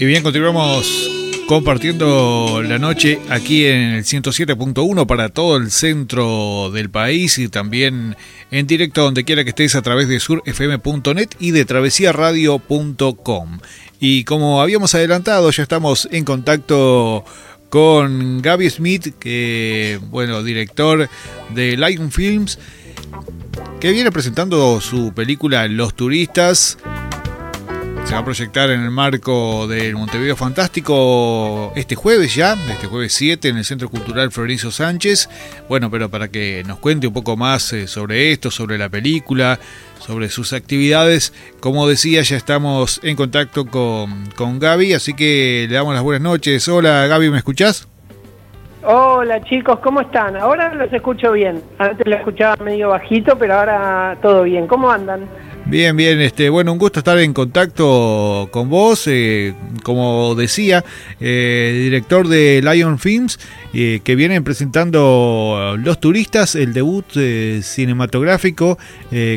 Y bien, continuamos compartiendo la noche aquí en el 107.1 para todo el centro del país y también en directo donde quiera que estés a través de surfm.net y de travesiaradio.com. Y como habíamos adelantado, ya estamos en contacto con Gaby Smith, que bueno, director de Lion Films, que viene presentando su película Los Turistas se va a proyectar en el marco del Montevideo Fantástico este jueves ya, este jueves 7 en el Centro Cultural Florencio Sánchez. Bueno, pero para que nos cuente un poco más eh, sobre esto, sobre la película, sobre sus actividades, como decía, ya estamos en contacto con, con Gaby, así que le damos las buenas noches. Hola Gaby, ¿me escuchás? Hola chicos, ¿cómo están? Ahora los escucho bien. Antes lo escuchaba medio bajito, pero ahora todo bien. ¿Cómo andan? Bien, bien, este, bueno, un gusto estar en contacto con vos, eh, como decía, eh, director de Lion Films, eh, que vienen presentando Los Turistas, el debut cinematográfico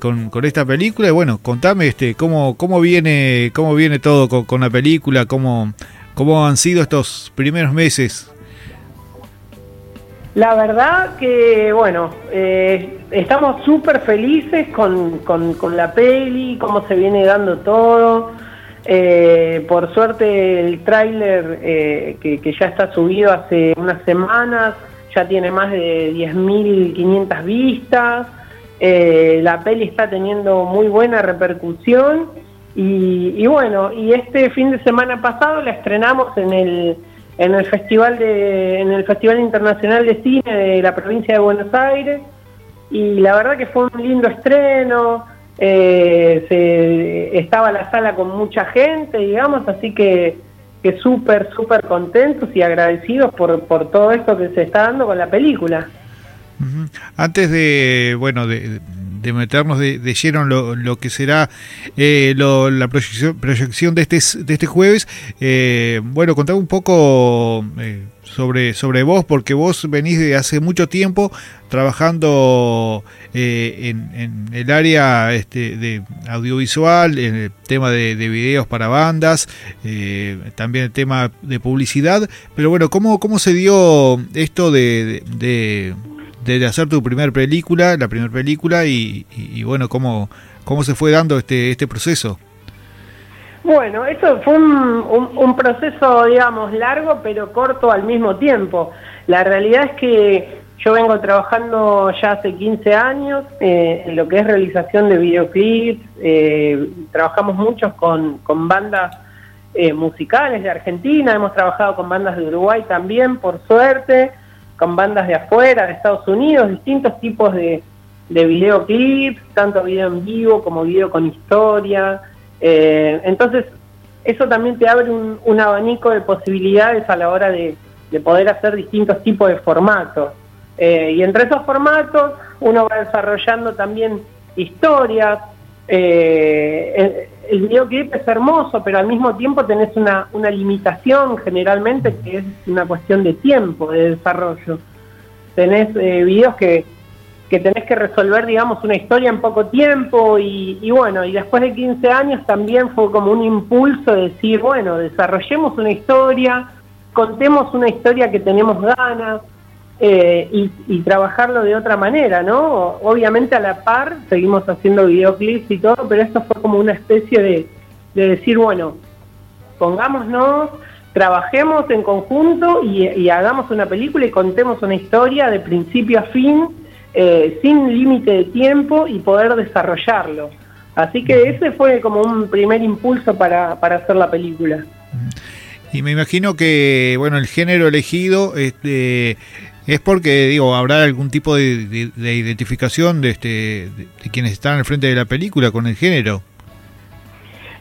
con, con, esta película. Y bueno, contame este, cómo, cómo viene, cómo viene todo con, con la película, cómo, cómo han sido estos primeros meses. La verdad que, bueno, eh, estamos súper felices con, la peli, cómo se viene dando todo. Eh, por suerte el tráiler eh, que, ya está subido hace unas semanas ya tiene más de 10.500 vistas. la peli está teniendo muy buena repercusión. y bueno, y este fin de semana pasado la estrenamos en el en el festival de en el festival internacional de cine de la provincia de Buenos Aires y la verdad que fue un lindo estreno eh, se, estaba la sala con mucha gente digamos así que que súper súper contentos y agradecidos por, por todo esto que se está dando con la película. Antes de bueno de de meternos de, lleno en lo, lo, que será eh, la proyección, proyección, de este, de este jueves. Eh, bueno, contame un poco eh, sobre, sobre vos, porque vos venís de hace mucho tiempo trabajando en, el área este, de audiovisual, en el tema de, videos para bandas, también el tema de publicidad. Pero bueno, ¿cómo, cómo se dio esto de de hacer tu primera película, la primera película y, bueno, cómo, cómo se fue dando este, este proceso. Bueno, eso fue un, proceso, digamos, largo pero corto al mismo tiempo. La realidad es que yo vengo trabajando ya hace 15 años eh, en lo que es realización de videoclips, eh, trabajamos muchos con, con bandas eh, musicales de Argentina, hemos trabajado con bandas de Uruguay también, por suerte con bandas de afuera, de Estados Unidos, distintos tipos de, videoclips, tanto video en vivo como video con historia. Eh, entonces, eso también te abre un, abanico de posibilidades a la hora de, poder hacer distintos tipos de formatos. Eh, y entre esos formatos uno va desarrollando también historias, eh, el, videoclip es hermoso, pero al mismo tiempo tenés una, una limitación generalmente que es una cuestión de tiempo, de desarrollo. Tenés eh, videos que, que tenés que resolver, digamos, una historia en poco tiempo y, y, bueno, y después de 15 años también fue como un impulso de decir, bueno, desarrollemos una historia, contemos una historia que tenemos ganas, eh, y, trabajarlo de otra manera, ¿no? Obviamente a la par seguimos haciendo videoclips y todo, pero esto fue como una especie de, decir, bueno, pongámonos, trabajemos en conjunto y, hagamos una película y contemos una historia de principio a fin, eh, sin límite de tiempo y poder desarrollarlo. Así que ese fue como un primer impulso para, para hacer la película. Y me imagino que, bueno, el género elegido este, es porque, digo, habrá algún tipo de, identificación de, este, de, quienes están al frente de la película con el género.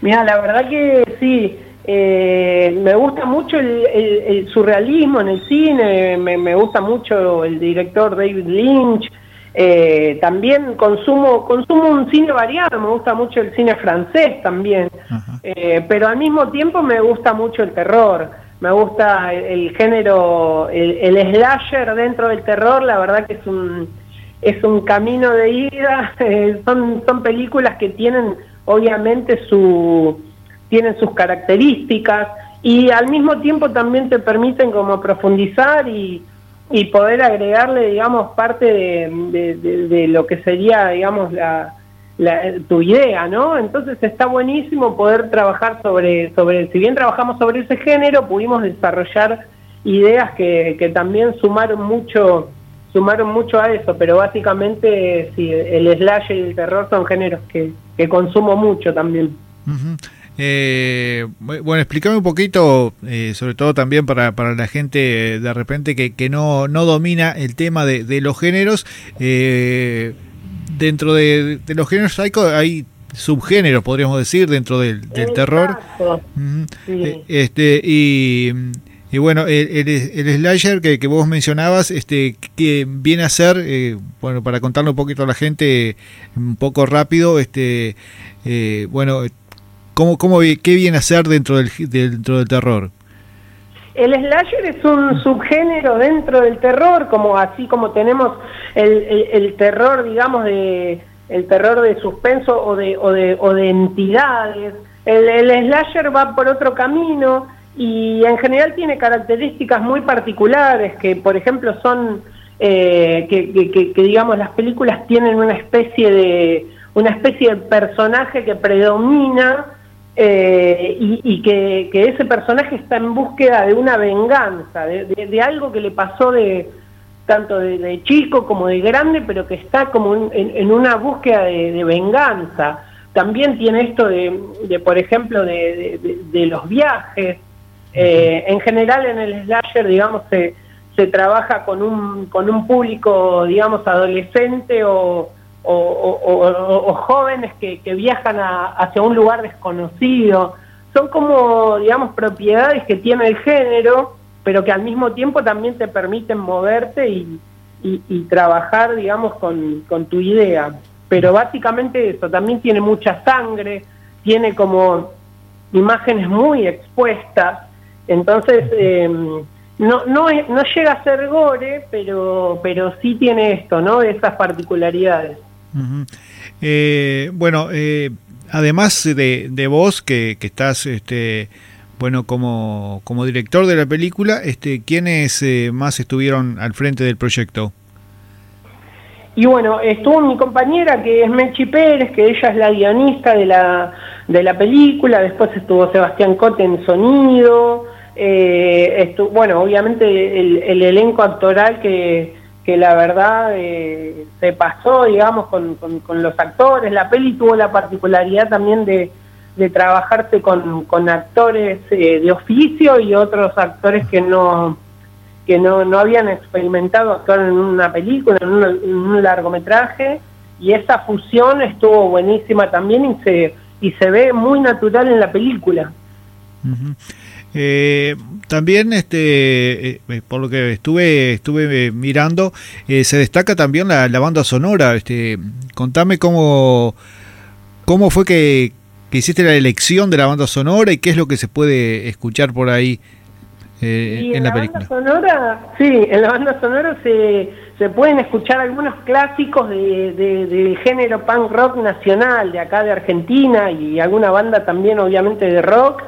Mira, la verdad que sí, Eh, me gusta mucho el, surrealismo en el cine, me, gusta mucho el director David Lynch. Eh, también consumo consumo un cine variado, me gusta mucho el cine francés también, eh, pero al mismo tiempo me gusta mucho el terror, me gusta el, género, el, slasher dentro del terror, la verdad que es un es un camino de ida, son son películas que tienen obviamente su tienen sus características y al mismo tiempo también te permiten como profundizar y, y poder agregarle, digamos, parte de, lo que sería, digamos, la, tu idea, ¿no? Entonces está buenísimo poder trabajar sobre, sobre, si bien trabajamos sobre ese género, pudimos desarrollar ideas que, que también sumaron mucho sumaron mucho a eso, pero básicamente sí, el slash y el terror son géneros que, que consumo mucho también. Eh, bueno, explícame un poquito, eh, sobre todo también para, para la gente de repente que, que no, no domina el tema de, de los géneros. Eh, dentro de, los géneros hay, hay subgéneros, podríamos decir, dentro del, del terror. Eh, este y, y bueno, el, el, slasher que, que, vos mencionabas, este que viene a ser, eh, bueno, para contarle un poquito a la gente, un poco rápido, este eh, bueno ¿Cómo, cómo, ¿Qué viene a ser dentro del, dentro del terror? El slasher es un subgénero dentro del terror, como así como tenemos el, terror, digamos, de el terror de suspenso o de, o de, o de entidades. El, slasher va por otro camino y en general tiene características muy particulares que, por ejemplo, son eh, que, que, que, digamos las películas tienen una especie de una especie de personaje que predomina eh, y, que, ese personaje está en búsqueda de una venganza, de, algo que le pasó de tanto de, chico como de grande, pero que está como en, una búsqueda de, venganza. También tiene esto de, por ejemplo, de, los viajes. Eh, en general en el slasher, digamos, se, se trabaja con un, con un público, digamos, adolescente o, o, jóvenes que, viajan hacia un lugar desconocido. Son como, digamos, propiedades que tiene el género, pero que al mismo tiempo también te permiten moverte y, trabajar, digamos, con, tu idea. Pero básicamente eso, también tiene mucha sangre, tiene como imágenes muy expuestas, entonces eh, no, no, no llega a ser gore, pero, pero sí tiene esto, ¿no? Esas particularidades. Eh, bueno, eh, además de, de vos, que, que, estás, este, bueno, como, como director de la película, este, ¿quiénes eh, más estuvieron al frente del proyecto? Y bueno, estuvo mi compañera que es Mechi Pérez, que ella es la guionista de la, de la película, después estuvo Sebastián Cote en sonido, estuvo, bueno, obviamente el elenco actoral que, que la verdad eh, se pasó, digamos, con, con, los actores. La peli tuvo la particularidad también de, de trabajarse con, con actores eh, de oficio y otros actores que no que no, no habían experimentado actuar en una película, en un, largometraje, y esa fusión estuvo buenísima también y se, y se ve muy natural en la película. Eh, también, este, eh, eh, por lo que estuve estuve mirando, se destaca también la, banda sonora. Este, contame cómo cómo fue que, hiciste la elección de la banda sonora y qué es lo que se puede escuchar por ahí en, la, película. Banda sonora, sí, en la banda sonora se, se pueden escuchar algunos clásicos de, del género punk rock nacional de acá de Argentina y alguna banda también, obviamente, de rock.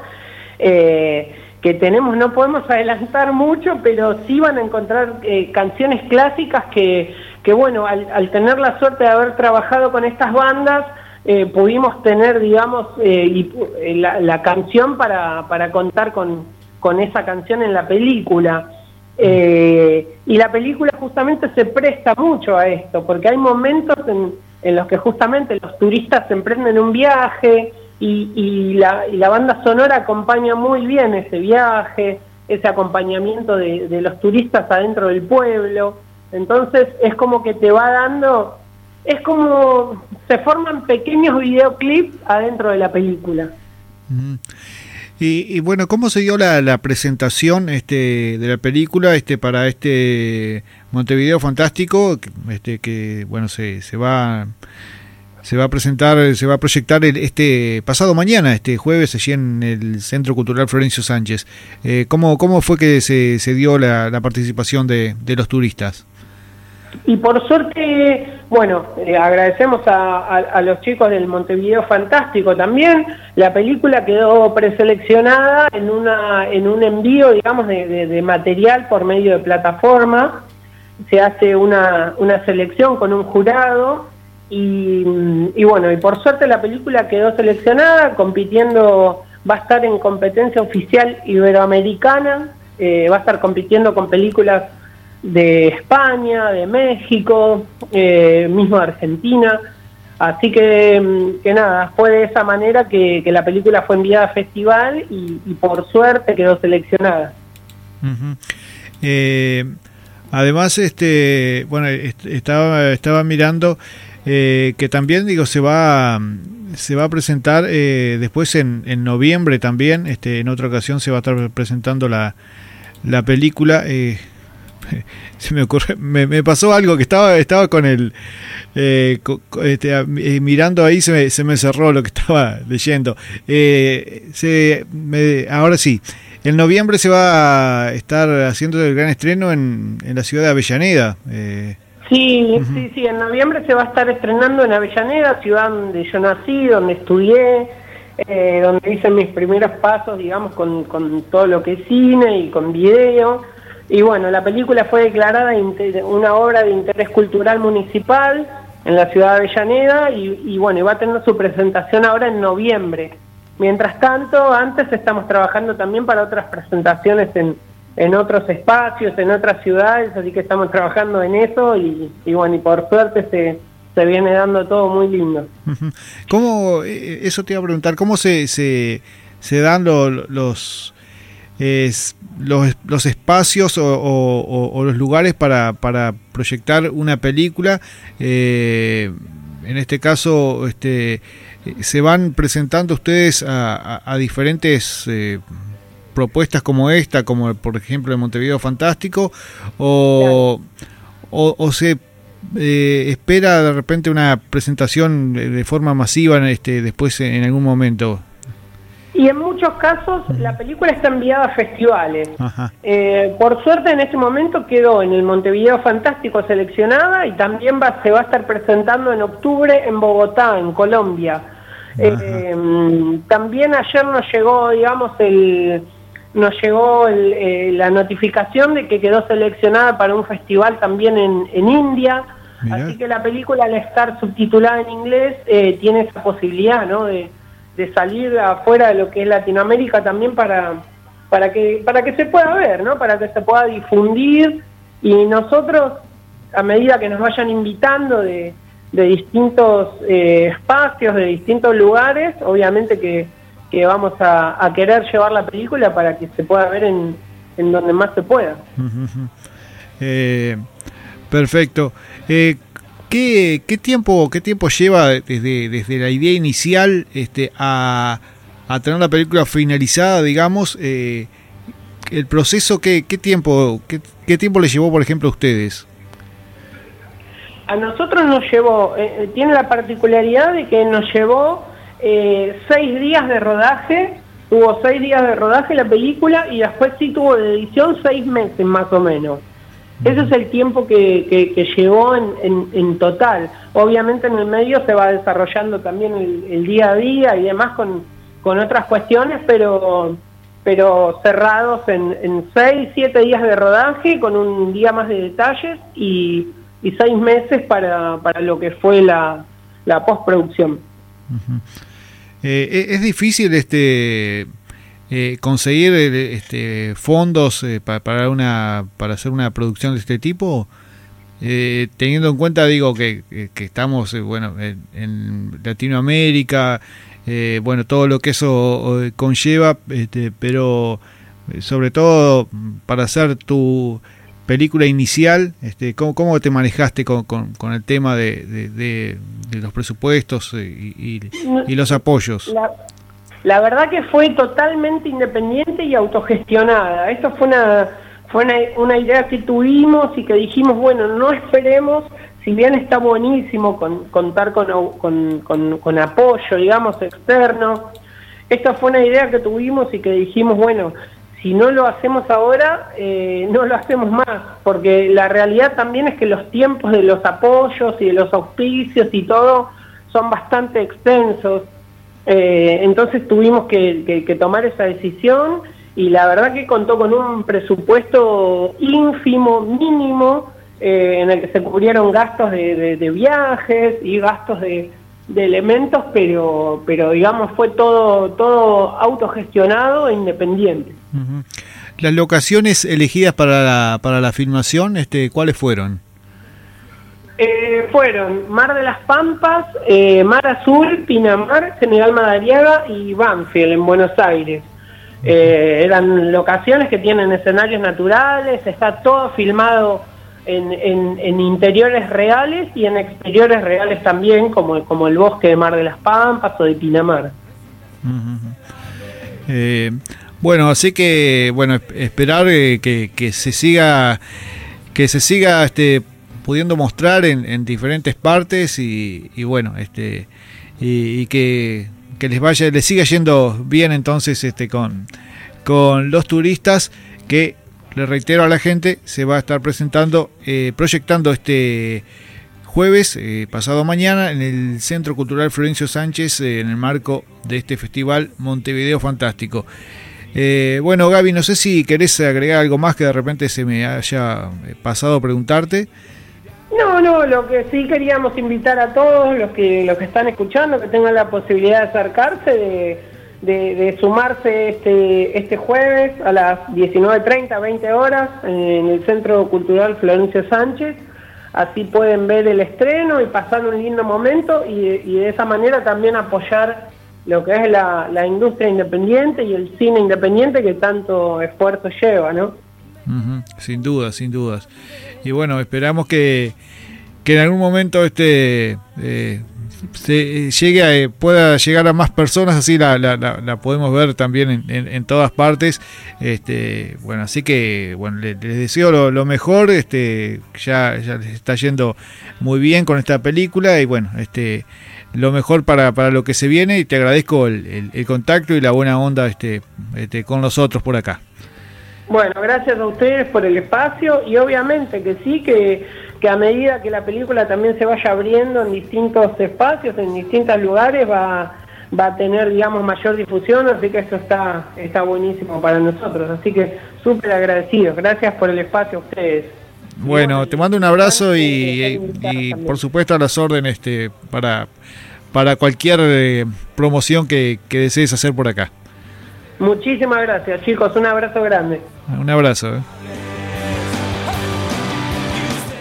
Eh, que tenemos, no podemos adelantar mucho, pero sí van a encontrar eh, canciones clásicas que, que bueno, al, tener la suerte de haber trabajado con estas bandas, eh, pudimos tener, digamos, y, la, canción para, para contar con, con, esa canción en la película. y la película justamente se presta mucho a esto, porque hay momentos en, en los que justamente los turistas emprenden un viaje, y, la, la, banda sonora acompaña muy bien ese viaje, ese acompañamiento de, los turistas adentro del pueblo. Entonces es como que te va dando, es como se forman pequeños videoclips adentro de la película. Y, bueno, ¿cómo se dio la, presentación este, de la película este, para este Montevideo Fantástico? Este, que bueno, se, se va se va a presentar, se va a proyectar el, este pasado mañana, este jueves, allí en el Centro Cultural Florencio Sánchez. Eh, ¿cómo, ¿Cómo fue que se, se dio la, participación de, de, los turistas? Y por suerte, bueno, eh, agradecemos a, los chicos del Montevideo Fantástico también. La película quedó preseleccionada en, una, en un envío, digamos, de, de material por medio de plataforma. Se hace una, una selección con un jurado y, bueno, y por suerte la película quedó seleccionada, compitiendo, va a estar en competencia oficial iberoamericana, eh, va a estar compitiendo con películas de España, de México, eh, mismo de Argentina. Así que, que, nada, fue de esa manera que, la película fue enviada a festival y, por suerte quedó seleccionada. Eh, además, este, bueno, estaba, estaba mirando eh, que también digo se va se va a presentar eh, después en, en, noviembre también este en otra ocasión se va a estar presentando la, la película eh, se me ocurre me, pasó algo que estaba estaba con el este, mirando ahí se me, se me cerró lo que estaba leyendo. Se, ahora sí en noviembre se va a estar haciendo el gran estreno en, en la ciudad de Avellaneda Sí, sí, sí, en noviembre se va a estar estrenando en Avellaneda, ciudad donde yo nací, donde estudié, eh, donde hice mis primeros pasos, digamos, con, con todo lo que es cine y con video. Y bueno, la película fue declarada una obra de interés cultural municipal en la ciudad de Avellaneda y, y bueno, y va a tener su presentación ahora en noviembre. Mientras tanto, antes estamos trabajando también para otras presentaciones en, en otros espacios, en otras ciudades, así que estamos trabajando en eso y, bueno, y por suerte se, se viene dando todo muy lindo. ¿Cómo, eh, eso te iba a preguntar, cómo se, se, se dan los, los, los, espacios o, los lugares para, para proyectar una película? Eh, en este caso, este, se van presentando ustedes a, a, diferentes... Eh, propuestas como esta, como por ejemplo el Montevideo Fantástico, o, o, se eh, espera de repente una presentación de forma masiva este, después en algún momento? Y en muchos casos la película está enviada a festivales. Eh, por suerte en este momento quedó en el Montevideo Fantástico seleccionada y también va, se va a estar presentando en octubre en Bogotá, en Colombia. Eh, también ayer nos llegó, digamos, el, nos llegó eh, la notificación de que quedó seleccionada para un festival también en, en India. Así que la película, al estar subtitulada en inglés, eh, tiene esa posibilidad ¿no? de, de, salir afuera de lo que es Latinoamérica también para, para, que, para que se pueda ver, ¿no? para que se pueda difundir. Y nosotros, a medida que nos vayan invitando de, de distintos eh, espacios, de distintos lugares, obviamente que que vamos a, querer llevar la película para que se pueda ver en, en donde más se pueda. Eh, perfecto. Eh, ¿qué, ¿qué, tiempo qué tiempo lleva desde, desde la idea inicial este, a, a tener la película finalizada, digamos? Eh, el proceso, ¿qué, qué tiempo qué, qué, tiempo le llevó, por ejemplo, a ustedes? A nosotros nos llevó, tiene la particularidad de que nos llevó eh, seis días de rodaje, tuvo seis días de rodaje la película y después sí tuvo de edición seis meses más o menos. Ese es el tiempo que, que, llevó en, en, total. Obviamente en el medio se va desarrollando también el, día a día y demás con, con otras cuestiones, pero pero cerrados en, en seis, siete días de rodaje, con un día más de detalles y, y seis meses para, para lo que fue la, la postproducción. Eh, e-, es difícil este eh, conseguir eh, este, fondos para, una para hacer una producción de este tipo. Teniendo en cuenta digo que, estamos bueno en, Latinoamérica bueno todo lo que eso conlleva este, pero sobre todo para hacer tu película inicial, este, ¿cómo, cómo te manejaste con, con, el tema de, de, los presupuestos y, y, los apoyos? la verdad que fue totalmente independiente y autogestionada. Esto fue una, fue una, idea que tuvimos y que dijimos, bueno, no esperemos, si bien está buenísimo contar con, con, apoyo, digamos, externo, esta fue una idea que tuvimos y que dijimos, bueno, si no lo hacemos ahora, eh, no lo hacemos más, porque la realidad también es que los tiempos de los apoyos y de los auspicios y todo son bastante extensos. Eh, entonces tuvimos que, tomar esa decisión y la verdad que contó con un presupuesto ínfimo, mínimo, eh, en el que se cubrieron gastos de, viajes y gastos de, elementos, pero, pero digamos fue todo, todo autogestionado e independiente. Las locaciones elegidas para la, para la filmación, este, ¿cuáles fueron? Eh, fueron Mar de las Pampas, eh, Mar Azul, Pinamar, General Madariaga y Banfield en Buenos Aires. Eh, eran locaciones que tienen escenarios naturales, está todo filmado en, en, interiores reales y en exteriores reales también, como, como el bosque de Mar de las Pampas o de Pinamar. bueno, así que bueno, esperar que, que se siga que se siga este pudiendo mostrar en, diferentes partes y, bueno, este y, que, les vaya, les siga yendo bien entonces este con, con los turistas que le reitero a la gente, se va a estar presentando, eh, proyectando este jueves, eh, pasado mañana, en el Centro Cultural Florencio Sánchez, eh, en el marco de este festival Montevideo Fantástico. bueno, Gaby, no sé si querés agregar algo más que de repente se me haya pasado preguntarte. No, no, lo que sí queríamos invitar a todos los que los que están escuchando que tengan la posibilidad de acercarse, de, sumarse este este jueves a las 19.30, 20 horas en el Centro Cultural Florencio Sánchez. Así pueden ver el estreno y pasar un lindo momento y, de esa manera también apoyar lo que es la, la, industria independiente y el cine independiente que tanto esfuerzo lleva, ¿no? Sin dudas, sin dudas. Y bueno, esperamos que, que en algún momento este eh, se llegue a, eh, pueda llegar a más personas, así la, la, podemos ver también en, en, todas partes. Este, bueno, así que bueno, les, deseo lo, mejor, este, ya, ya les está yendo muy bien con esta película y bueno, este lo mejor para, para lo que se viene y te agradezco el, el, contacto y la buena onda este, este, con nosotros por acá. Bueno, gracias a ustedes por el espacio y obviamente que sí, que, que a medida que la película también se vaya abriendo en distintos espacios, en distintos lugares, va, va a tener, digamos, mayor difusión, así que eso está, está buenísimo para nosotros. Así que súper agradecidos. Gracias por el espacio a ustedes. Bueno, te mando un abrazo y, y, por supuesto a las órdenes este, para, para cualquier eh, promoción que, que desees hacer por acá. Muchísimas gracias, chicos. Un abrazo grande. Un abrazo. Eh.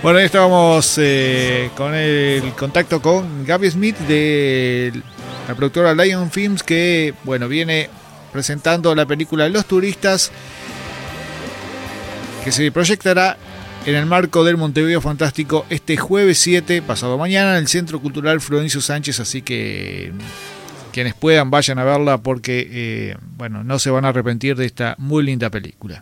Bueno, ahí estábamos eh, con el contacto con Gaby Smith de la productora Lion Films que, bueno, viene presentando la película Los Turistas que se proyectará en el marco del Montevideo Fantástico este jueves 7, pasado mañana, en el Centro Cultural Florencio Sánchez, así que quienes puedan vayan a verla porque, eh, bueno, no se van a arrepentir de esta muy linda película.